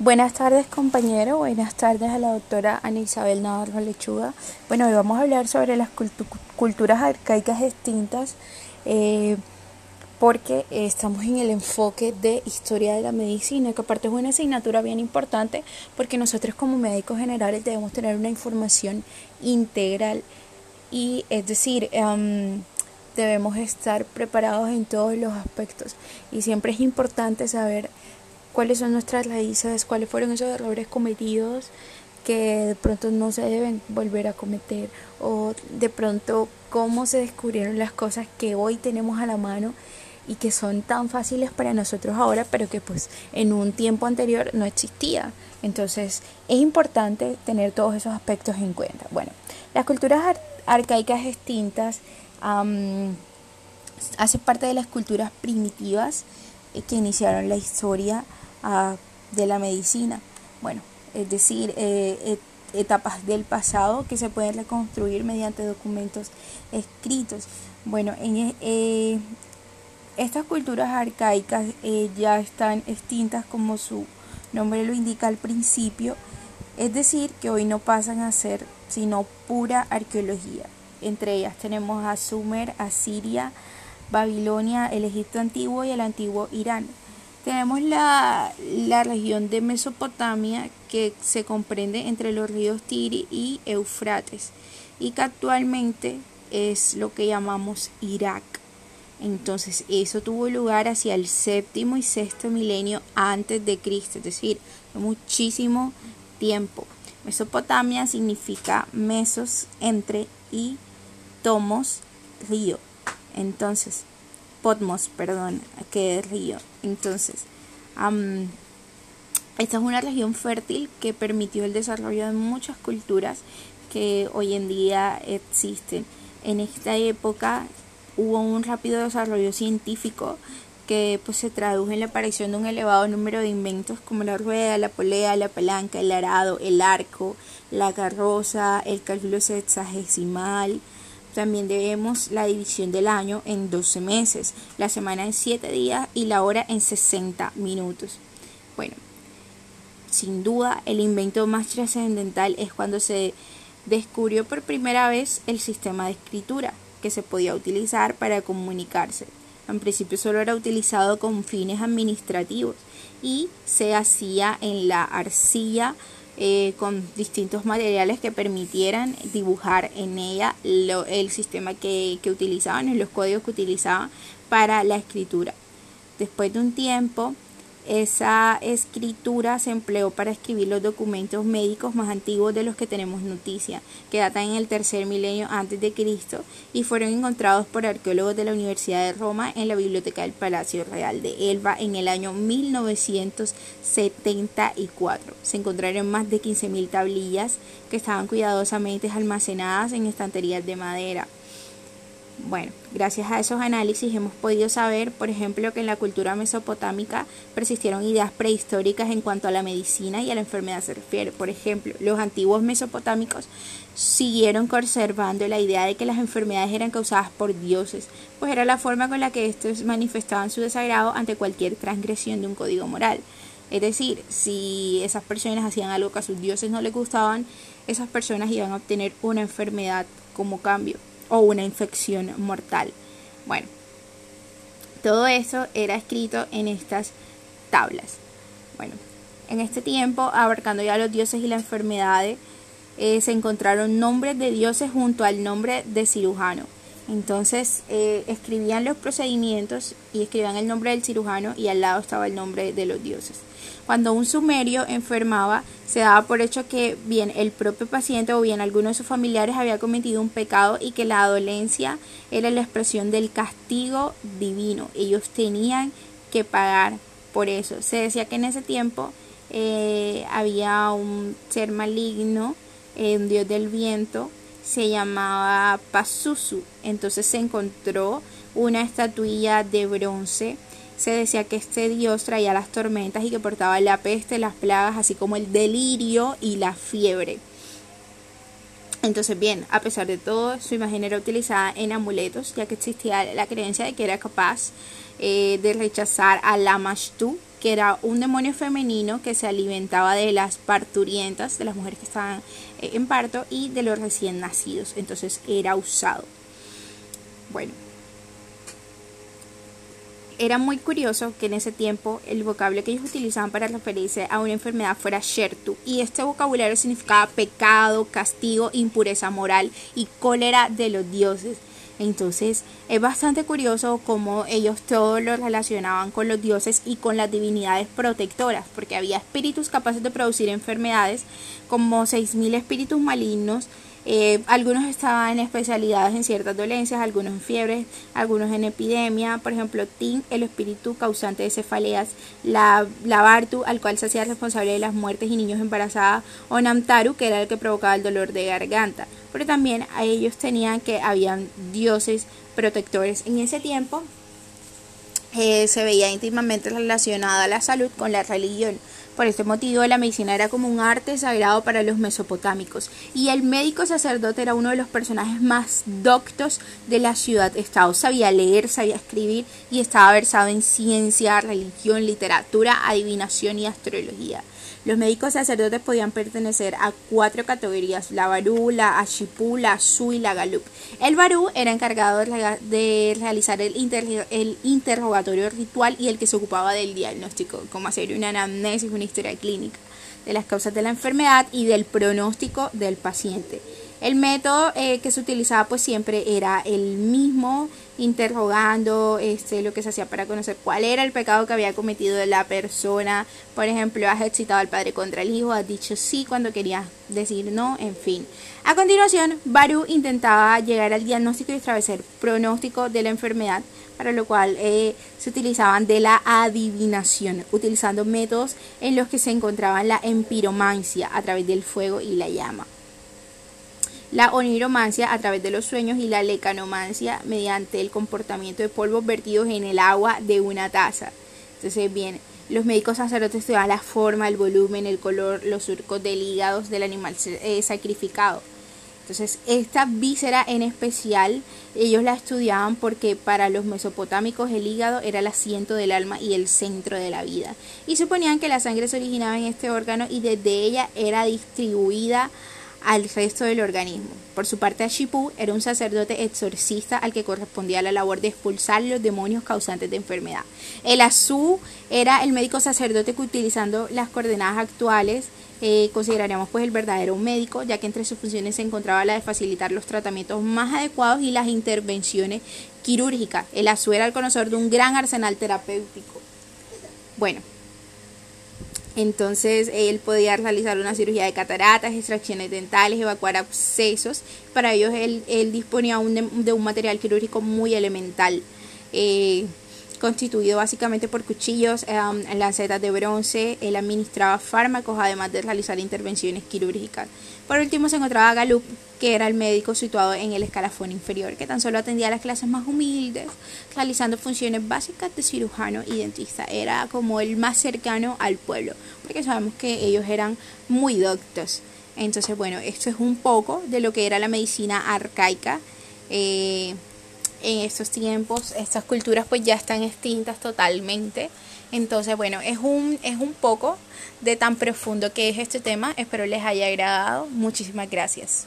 Buenas tardes compañero, buenas tardes a la doctora Ana Isabel Navarro Lechuga. Bueno, hoy vamos a hablar sobre las culturas arcaicas extintas eh, porque estamos en el enfoque de historia de la medicina, que aparte es una asignatura bien importante porque nosotros como médicos generales debemos tener una información integral y es decir, em, debemos estar preparados en todos los aspectos y siempre es importante saber cuáles son nuestras raíces, cuáles fueron esos errores cometidos que de pronto no se deben volver a cometer o de pronto cómo se descubrieron las cosas que hoy tenemos a la mano y que son tan fáciles para nosotros ahora, pero que pues en un tiempo anterior no existía. Entonces es importante tener todos esos aspectos en cuenta. Bueno, las culturas arcaicas extintas hacen parte de las culturas primitivas eh, que iniciaron la historia de la medicina. Bueno, es decir, eh, etapas del pasado que se pueden reconstruir mediante documentos escritos. Bueno, en, eh, estas culturas arcaicas eh, ya están extintas como su nombre lo indica al principio, es decir, que hoy no pasan a ser sino pura arqueología. Entre ellas tenemos a Sumer, Asiria, Babilonia, el Egipto antiguo y el antiguo Irán. Tenemos la, región de Mesopotamia que se comprende entre los ríos Tiri y Eufrates y que actualmente es lo que llamamos Irak. Entonces eso tuvo lugar hacia el séptimo y sexto milenio antes de Cristo, es decir, muchísimo tiempo. Mesopotamia significa mesos entre y tomos río. Entonces, Potmos, perdón, que es río. Entonces, esta es una región fértil que permitió el desarrollo de muchas culturas que hoy en día existen. En esta época hubo un rápido desarrollo científico que pues se tradujo en la aparición de un elevado número de inventos como la rueda, la polea, la palanca, el arado, el arco, la carroza, el cálculo sexagesimal, también debemos la división del año en 12 meses, la semana en 7 días y la hora en 60 minutos. Bueno, sin duda el invento más trascendental es cuando se descubrió por primera vez el sistema de escritura que se podía utilizar para comunicarse. En principio solo era utilizado con fines administrativos y se hacía en la arcilla eh, con distintos materiales que permitieran dibujar en ella el sistema que, que utilizaban, los códigos que utilizaban para la escritura. Después de un tiempo, esa escritura se empleó para escribir los documentos médicos más antiguos de los que tenemos noticia, que datan en el tercer milenio antes de Cristo y fueron encontrados por arqueólogos de la Universidad de Roma en la biblioteca del Palacio Real de Elba en el año 1974. Se encontraron más de 15.000 tablillas que estaban cuidadosamente almacenadas en estanterías de madera. Bueno, gracias a esos análisis hemos podido saber, por ejemplo, que en la cultura mesopotámica persistieron ideas prehistóricas en cuanto a la medicina y a la enfermedad se refiere. Por ejemplo, los antiguos mesopotámicos siguieron conservando la idea de que las enfermedades eran causadas por dioses, pues era la forma con la que estos manifestaban su desagrado ante cualquier transgresión de un código moral. Es decir, si esas personas hacían algo que a sus dioses no les gustaban, esas personas iban a obtener una enfermedad como cambio o una infección mortal. Bueno, todo eso era escrito en estas tablas. Bueno, en este tiempo, abarcando ya los dioses y las enfermedades, eh, se encontraron nombres de dioses junto al nombre de cirujano. Entonces eh, escribían los procedimientos y escribían el nombre del cirujano y al lado estaba el nombre de los dioses. Cuando un sumerio enfermaba, se daba por hecho que bien el propio paciente o bien alguno de sus familiares había cometido un pecado y que la dolencia era la expresión del castigo divino. Ellos tenían que pagar por eso. Se decía que en ese tiempo eh, había un ser maligno, eh, un dios del viento, se llamaba Pazuzu. Entonces se encontró una estatuilla de bronce se decía que este dios traía las tormentas y que portaba la peste, las plagas, así como el delirio y la fiebre. Entonces, bien, a pesar de todo, su imagen era utilizada en amuletos, ya que existía la creencia de que era capaz eh, de rechazar a Lamashtu, que era un demonio femenino que se alimentaba de las parturientas, de las mujeres que estaban eh, en parto y de los recién nacidos. Entonces era usado. Bueno, era muy curioso que en ese tiempo el vocablo que ellos utilizaban para referirse a una enfermedad fuera Shertu y este vocabulario significaba pecado, castigo, impureza moral y cólera de los dioses. Entonces es bastante curioso cómo ellos todo lo relacionaban con los dioses y con las divinidades protectoras, porque había espíritus capaces de producir enfermedades, como 6.000 espíritus malignos eh, algunos estaban especializados en ciertas dolencias, algunos en fiebres, algunos en epidemia. Por ejemplo, Tin, el espíritu causante de cefaleas, la, la Bartu, al cual se hacía responsable de las muertes y niños embarazadas, o Namtaru, que era el que provocaba el dolor de garganta. Pero también a ellos tenían que habían dioses protectores. En ese tiempo eh, se veía íntimamente relacionada la salud con la religión. Por este motivo, la medicina era como un arte sagrado para los mesopotámicos, y el médico sacerdote era uno de los personajes más doctos de la ciudad-estado. Sabía leer, sabía escribir y estaba versado en ciencia, religión, literatura, adivinación y astrología. Los médicos sacerdotes podían pertenecer a cuatro categorías, la Barú, la Ashipú, la Su y la Galup. El Barú era encargado de realizar el, el interrogatorio ritual y el que se ocupaba del diagnóstico, como hacer una anamnesis, historia clínica de las causas de la enfermedad y del pronóstico del paciente. El método eh, que se utilizaba pues siempre era el mismo, interrogando este, lo que se hacía para conocer cuál era el pecado que había cometido la persona. Por ejemplo, has excitado al padre contra el hijo, has dicho sí cuando querías decir no, en fin. A continuación, Baru intentaba llegar al diagnóstico y establecer pronóstico de la enfermedad, para lo cual eh, se utilizaban de la adivinación, utilizando métodos en los que se encontraban la empiromancia a través del fuego y la llama la oniromancia a través de los sueños y la lecanomancia mediante el comportamiento de polvos vertidos en el agua de una taza. Entonces, bien, los médicos sacerdotes estudiaban la forma, el volumen, el color, los surcos del hígado del animal eh, sacrificado. Entonces, esta víscera en especial, ellos la estudiaban porque para los mesopotámicos el hígado era el asiento del alma y el centro de la vida. Y suponían que la sangre se originaba en este órgano y desde ella era distribuida al resto del organismo. Por su parte, Ashipú era un sacerdote exorcista al que correspondía la labor de expulsar los demonios causantes de enfermedad. El Azú era el médico sacerdote que utilizando las coordenadas actuales eh, consideraríamos pues el verdadero médico, ya que entre sus funciones se encontraba la de facilitar los tratamientos más adecuados y las intervenciones quirúrgicas. El Azú era el conocedor de un gran arsenal terapéutico. Bueno, entonces él podía realizar una cirugía de cataratas, extracciones dentales, evacuar abscesos. Para ellos él, disponía de, un material quirúrgico muy elemental. Eh, constituido básicamente por cuchillos, eh, lancetas de bronce, él administraba fármacos además de realizar intervenciones quirúrgicas. Por último se encontraba Galup, que era el médico situado en el escalafón inferior, que tan solo atendía a las clases más humildes, realizando funciones básicas de cirujano y dentista. Era como el más cercano al pueblo, porque sabemos que ellos eran muy doctos. Entonces, bueno, esto es un poco de lo que era la medicina arcaica. Eh, en estos tiempos estas culturas pues ya están extintas totalmente. Entonces, bueno, es un, es un poco de tan profundo que es este tema. Espero les haya agradado. Muchísimas gracias.